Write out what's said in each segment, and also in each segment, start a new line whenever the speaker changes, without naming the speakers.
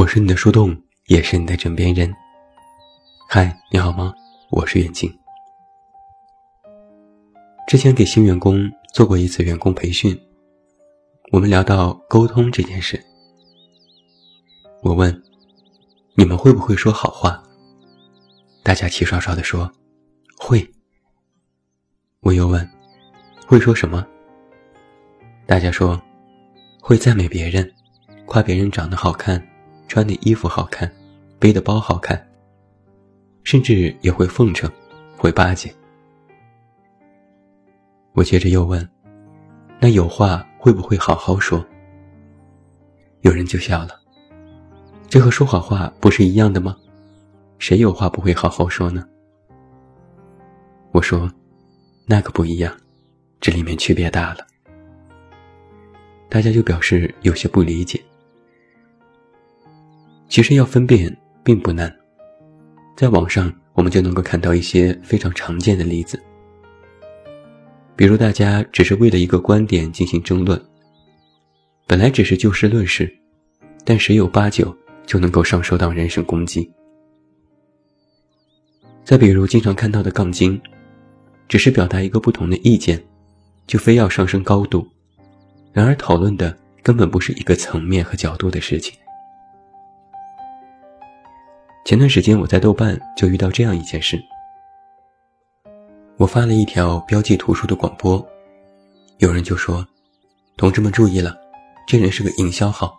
我是你的树洞，也是你的枕边人。嗨，你好吗？我是远近。之前给新员工做过一次员工培训，我们聊到沟通这件事。我问：你们会不会说好话？大家齐刷刷的说会。我又问：会说什么？大家说会赞美别人，夸别人长得好看。穿的衣服好看，背的包好看，甚至也会奉承，会巴结。我接着又问：“那有话会不会好好说？”有人就笑了：“这和说好话不是一样的吗？谁有话不会好好说呢？”我说：“那可不一样，这里面区别大了。”大家就表示有些不理解。其实要分辨并不难，在网上我们就能够看到一些非常常见的例子。比如大家只是为了一个观点进行争论，本来只是就事论事，但十有八九就能够上升到人身攻击。再比如经常看到的杠精，只是表达一个不同的意见，就非要上升高度，然而讨论的根本不是一个层面和角度的事情。前段时间我在豆瓣就遇到这样一件事，我发了一条标记图书的广播，有人就说：“同志们注意了，这人是个营销号。”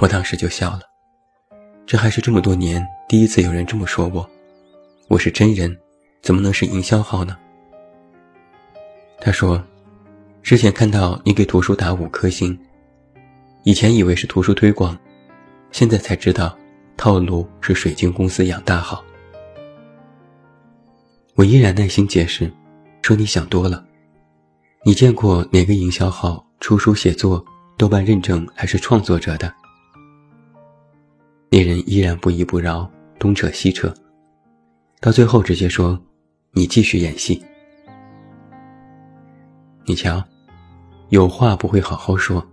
我当时就笑了，这还是这么多年第一次有人这么说我，我是真人，怎么能是营销号呢？他说：“之前看到你给图书打五颗星，以前以为是图书推广，现在才知道。”套路是水晶公司养大号，我依然耐心解释，说你想多了。你见过哪个营销号出书写作豆瓣认证还是创作者的？那人依然不依不饶，东扯西扯，到最后直接说：“你继续演戏。”你瞧，有话不会好好说，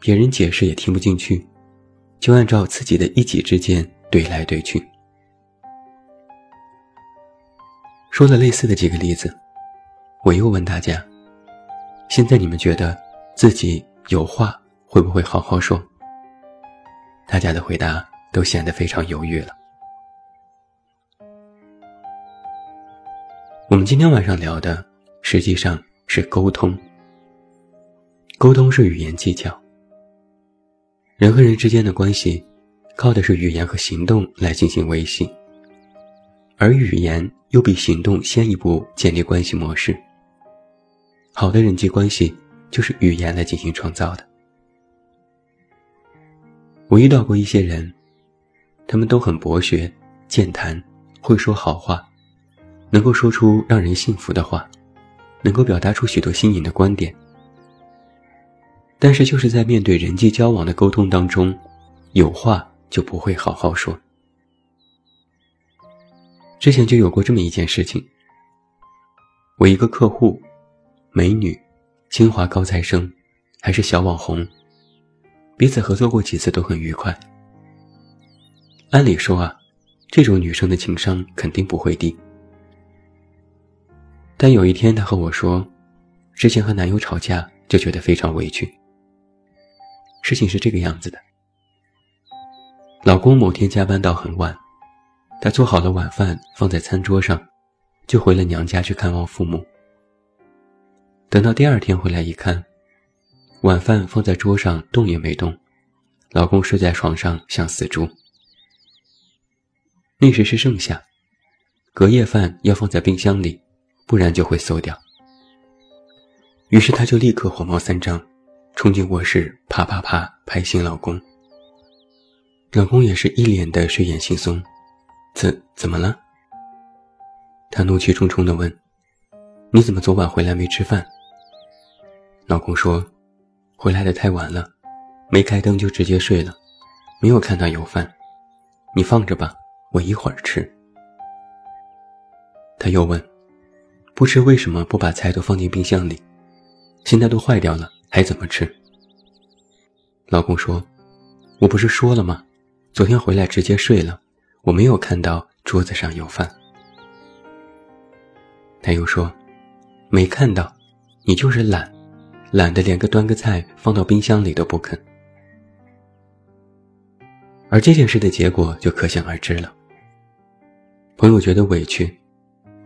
别人解释也听不进去。就按照自己的一己之见怼来怼去，说了类似的几个例子，我又问大家：现在你们觉得自己有话会不会好好说？大家的回答都显得非常犹豫了。我们今天晚上聊的实际上是沟通，沟通是语言技巧。人和人之间的关系，靠的是语言和行动来进行维系，而语言又比行动先一步建立关系模式。好的人际关系就是语言来进行创造的。我遇到过一些人，他们都很博学、健谈，会说好话，能够说出让人信服的话，能够表达出许多新颖的观点。但是，就是在面对人际交往的沟通当中，有话就不会好好说。之前就有过这么一件事情：我一个客户，美女，清华高材生，还是小网红，彼此合作过几次都很愉快。按理说啊，这种女生的情商肯定不会低。但有一天，她和我说，之前和男友吵架，就觉得非常委屈。事情是这个样子的：老公某天加班到很晚，他做好了晚饭放在餐桌上，就回了娘家去看望父母。等到第二天回来一看，晚饭放在桌上动也没动，老公睡在床上像死猪。那时是盛夏，隔夜饭要放在冰箱里，不然就会馊掉。于是他就立刻火冒三丈。冲进卧室，啪啪啪拍醒老公。老公也是一脸的睡眼惺忪，怎怎么了？他怒气冲冲地问：“你怎么昨晚回来没吃饭？”老公说：“回来的太晚了，没开灯就直接睡了，没有看到有饭。你放着吧，我一会儿吃。”他又问：“不吃为什么不把菜都放进冰箱里？现在都坏掉了。”还怎么吃？老公说：“我不是说了吗？昨天回来直接睡了，我没有看到桌子上有饭。”他又说：“没看到，你就是懒，懒得连个端个菜放到冰箱里都不肯。”而这件事的结果就可想而知了。朋友觉得委屈，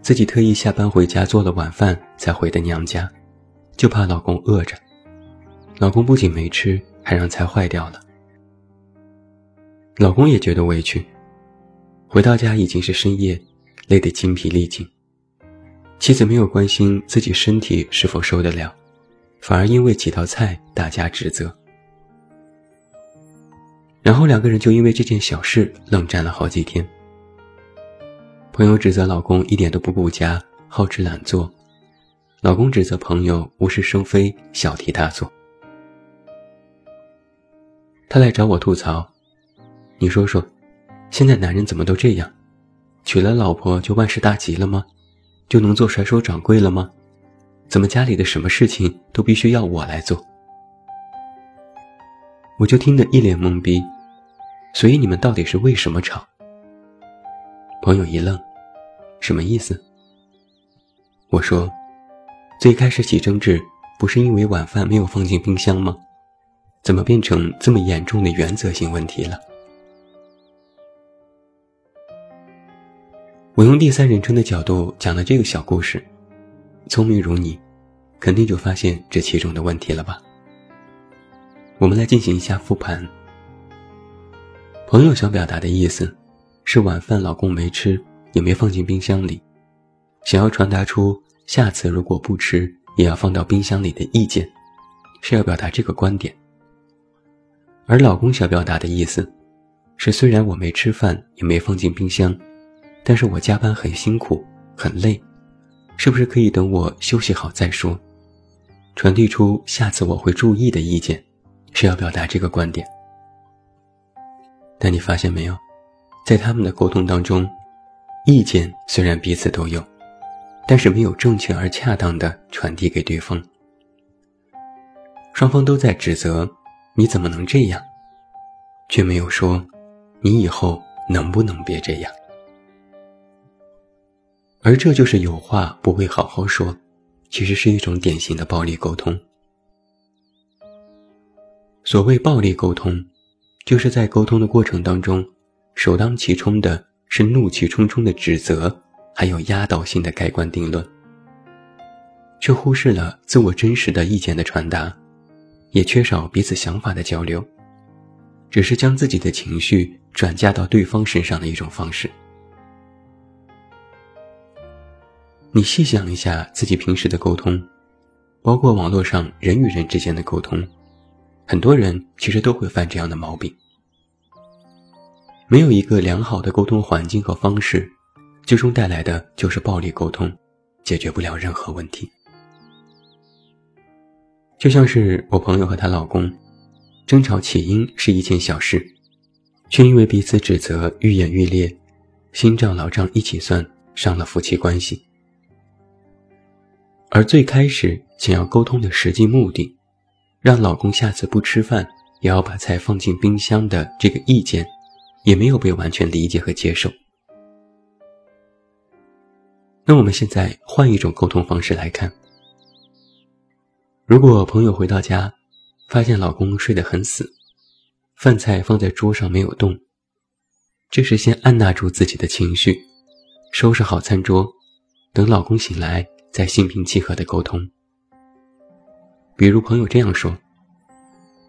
自己特意下班回家做了晚饭才回的娘家，就怕老公饿着。老公不仅没吃，还让菜坏掉了。老公也觉得委屈，回到家已经是深夜，累得精疲力尽。妻子没有关心自己身体是否受得了，反而因为几道菜大加指责。然后两个人就因为这件小事冷战了好几天。朋友指责老公一点都不顾家，好吃懒做；老公指责朋友无事生非，小题大做。他来找我吐槽：“你说说，现在男人怎么都这样？娶了老婆就万事大吉了吗？就能做甩手掌柜了吗？怎么家里的什么事情都必须要我来做？”我就听得一脸懵逼。所以你们到底是为什么吵？朋友一愣，什么意思？我说，最开始起争执不是因为晚饭没有放进冰箱吗？怎么变成这么严重的原则性问题了？我用第三人称的角度讲了这个小故事，聪明如你，肯定就发现这其中的问题了吧？我们来进行一下复盘。朋友想表达的意思，是晚饭老公没吃，也没放进冰箱里，想要传达出下次如果不吃也要放到冰箱里的意见，是要表达这个观点。而老公想表达的意思，是虽然我没吃饭也没放进冰箱，但是我加班很辛苦很累，是不是可以等我休息好再说？传递出下次我会注意的意见，是要表达这个观点。但你发现没有，在他们的沟通当中，意见虽然彼此都有，但是没有正确而恰当的传递给对方。双方都在指责你怎么能这样，却没有说你以后能不能别这样。而这就是有话不会好好说，其实是一种典型的暴力沟通。所谓暴力沟通。就是在沟通的过程当中，首当其冲的是怒气冲冲的指责，还有压倒性的盖棺定论，却忽视了自我真实的意见的传达，也缺少彼此想法的交流，只是将自己的情绪转嫁到对方身上的一种方式。你细想一下自己平时的沟通，包括网络上人与人之间的沟通。很多人其实都会犯这样的毛病。没有一个良好的沟通环境和方式，最终带来的就是暴力沟通，解决不了任何问题。就像是我朋友和她老公，争吵起因是一件小事，却因为彼此指责愈演愈烈，新账老账一起算，伤了夫妻关系。而最开始想要沟通的实际目的。让老公下次不吃饭也要把菜放进冰箱的这个意见，也没有被完全理解和接受。那我们现在换一种沟通方式来看：如果朋友回到家，发现老公睡得很死，饭菜放在桌上没有动，这时先按捺住自己的情绪，收拾好餐桌，等老公醒来再心平气和的沟通。比如朋友这样说：“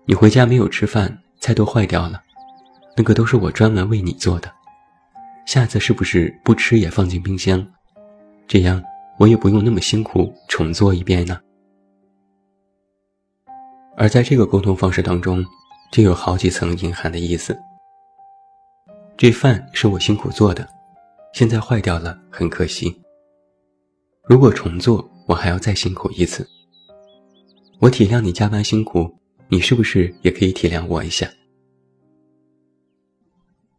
你回家没有吃饭，菜都坏掉了，那个都是我专门为你做的，下次是不是不吃也放进冰箱？这样我也不用那么辛苦重做一遍呢。”而在这个沟通方式当中，就有好几层隐含的意思。这饭是我辛苦做的，现在坏掉了，很可惜。如果重做，我还要再辛苦一次。我体谅你加班辛苦，你是不是也可以体谅我一下？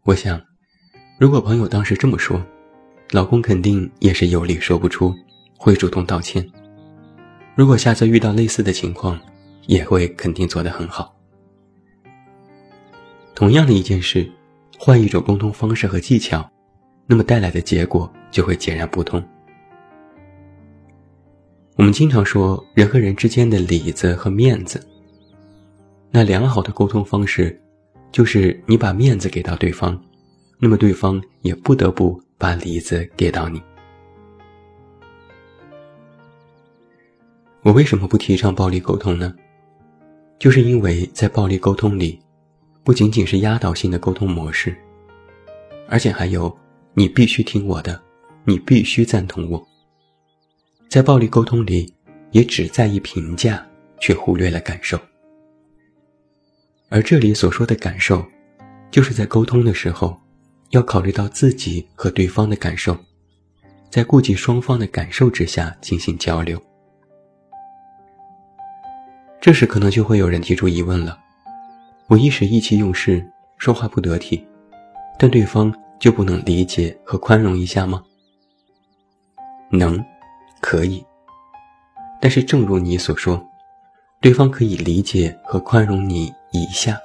我想，如果朋友当时这么说，老公肯定也是有理说不出，会主动道歉。如果下次遇到类似的情况，也会肯定做得很好。同样的一件事，换一种沟通方式和技巧，那么带来的结果就会截然不同。我们经常说人和人之间的里子和面子，那良好的沟通方式，就是你把面子给到对方，那么对方也不得不把里子给到你。我为什么不提倡暴力沟通呢？就是因为在暴力沟通里，不仅仅是压倒性的沟通模式，而且还有你必须听我的，你必须赞同我。在暴力沟通里，也只在意评价，却忽略了感受。而这里所说的感受，就是在沟通的时候，要考虑到自己和对方的感受，在顾及双方的感受之下进行交流。这时可能就会有人提出疑问了：我一时意气用事，说话不得体，但对方就不能理解和宽容一下吗？能。可以，但是正如你所说，对方可以理解和宽容你一下，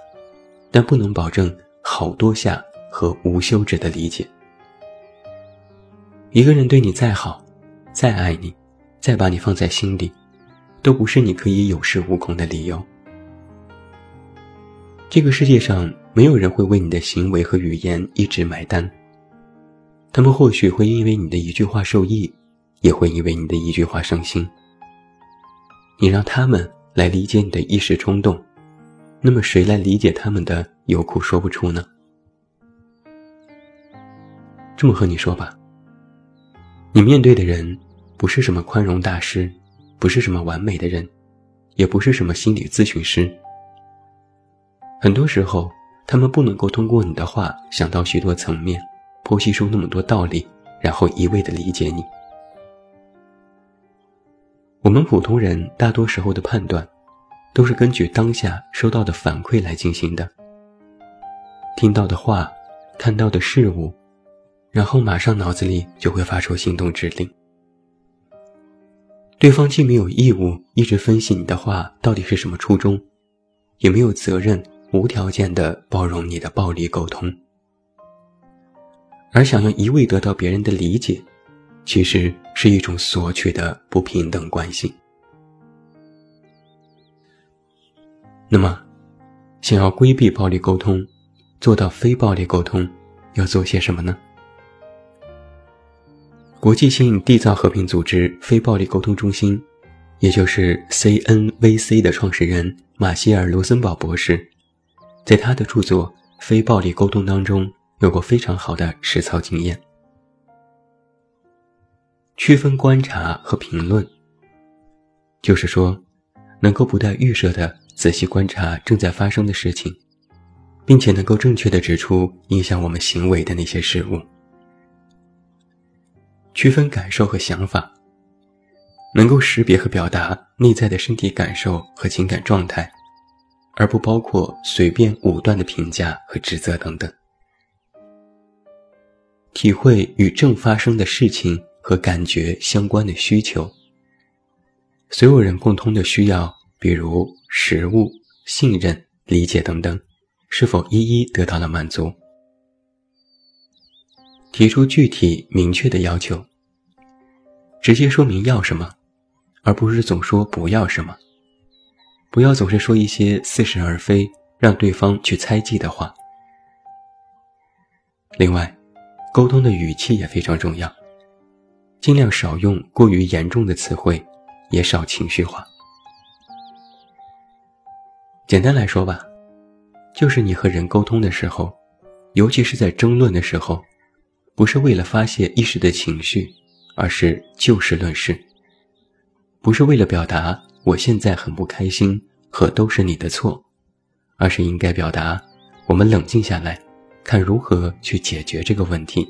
但不能保证好多下和无休止的理解。一个人对你再好，再爱你，再把你放在心里，都不是你可以有恃无恐的理由。这个世界上没有人会为你的行为和语言一直买单，他们或许会因为你的一句话受益。也会因为你的一句话伤心。你让他们来理解你的一时冲动，那么谁来理解他们的有苦说不出呢？这么和你说吧，你面对的人不是什么宽容大师，不是什么完美的人，也不是什么心理咨询师。很多时候，他们不能够通过你的话想到许多层面，剖析出那么多道理，然后一味的理解你。我们普通人大多时候的判断，都是根据当下收到的反馈来进行的。听到的话，看到的事物，然后马上脑子里就会发出行动指令。对方既没有义务一直分析你的话到底是什么初衷，也没有责任无条件的包容你的暴力沟通，而想要一味得到别人的理解。其实是一种索取的不平等关系。那么，想要规避暴力沟通，做到非暴力沟通，要做些什么呢？国际性缔造和平组织非暴力沟通中心，也就是 CNVC 的创始人马歇尔·罗森堡博士，在他的著作《非暴力沟通》当中，有过非常好的实操经验。区分观察和评论，就是说，能够不带预设的仔细观察正在发生的事情，并且能够正确的指出影响我们行为的那些事物。区分感受和想法，能够识别和表达内在的身体感受和情感状态，而不包括随便武断的评价和指责等等。体会与正发生的事情。和感觉相关的需求，所有人共通的需要，比如食物、信任、理解等等，是否一一得到了满足？提出具体明确的要求，直接说明要什么，而不是总说不要什么。不要总是说一些似是而非，让对方去猜忌的话。另外，沟通的语气也非常重要。尽量少用过于严重的词汇，也少情绪化。简单来说吧，就是你和人沟通的时候，尤其是在争论的时候，不是为了发泄一时的情绪，而是就事论事；不是为了表达我现在很不开心和都是你的错，而是应该表达我们冷静下来，看如何去解决这个问题。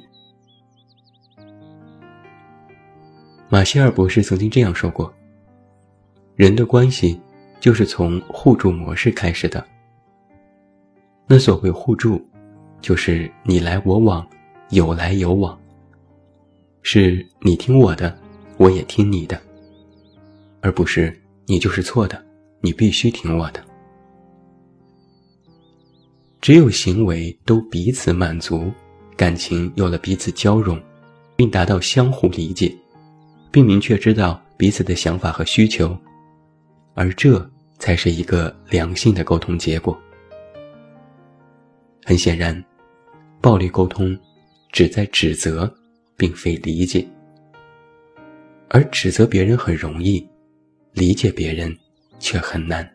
马歇尔博士曾经这样说过：“人的关系就是从互助模式开始的。那所谓互助，就是你来我往，有来有往。是你听我的，我也听你的，而不是你就是错的，你必须听我的。只有行为都彼此满足，感情有了彼此交融，并达到相互理解，并明确知道彼此的想法和需求，而这才是一个良性的沟通结果。很显然，暴力沟通只在指责，并非理解。而指责别人很容易，理解别人却很难。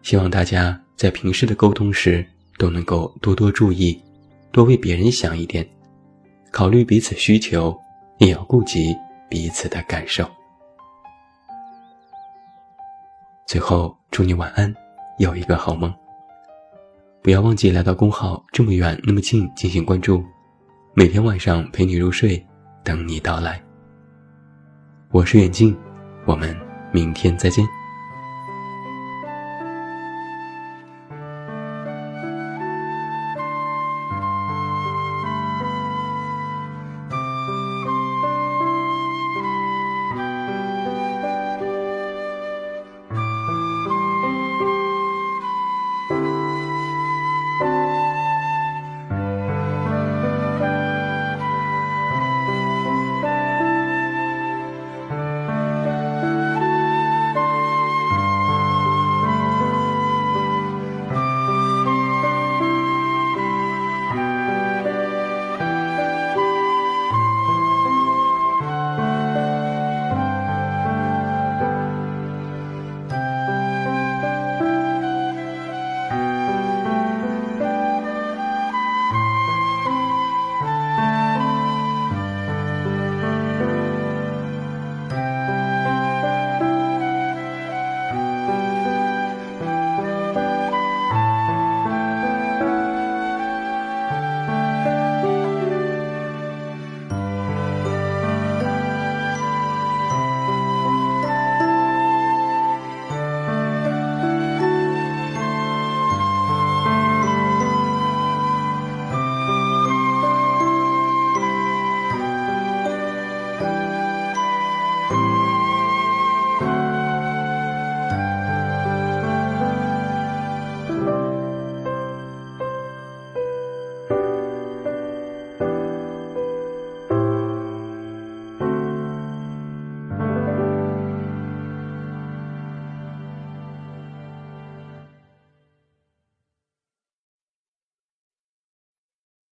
希望大家在平时的沟通时都能够多多注意，多为别人想一点，考虑彼此需求，也要顾及彼此的感受。最后，祝你晚安，有一个好梦。不要忘记来到公号，这么远那么近进行关注，每天晚上陪你入睡，等你到来。我是远近，我们明天再见。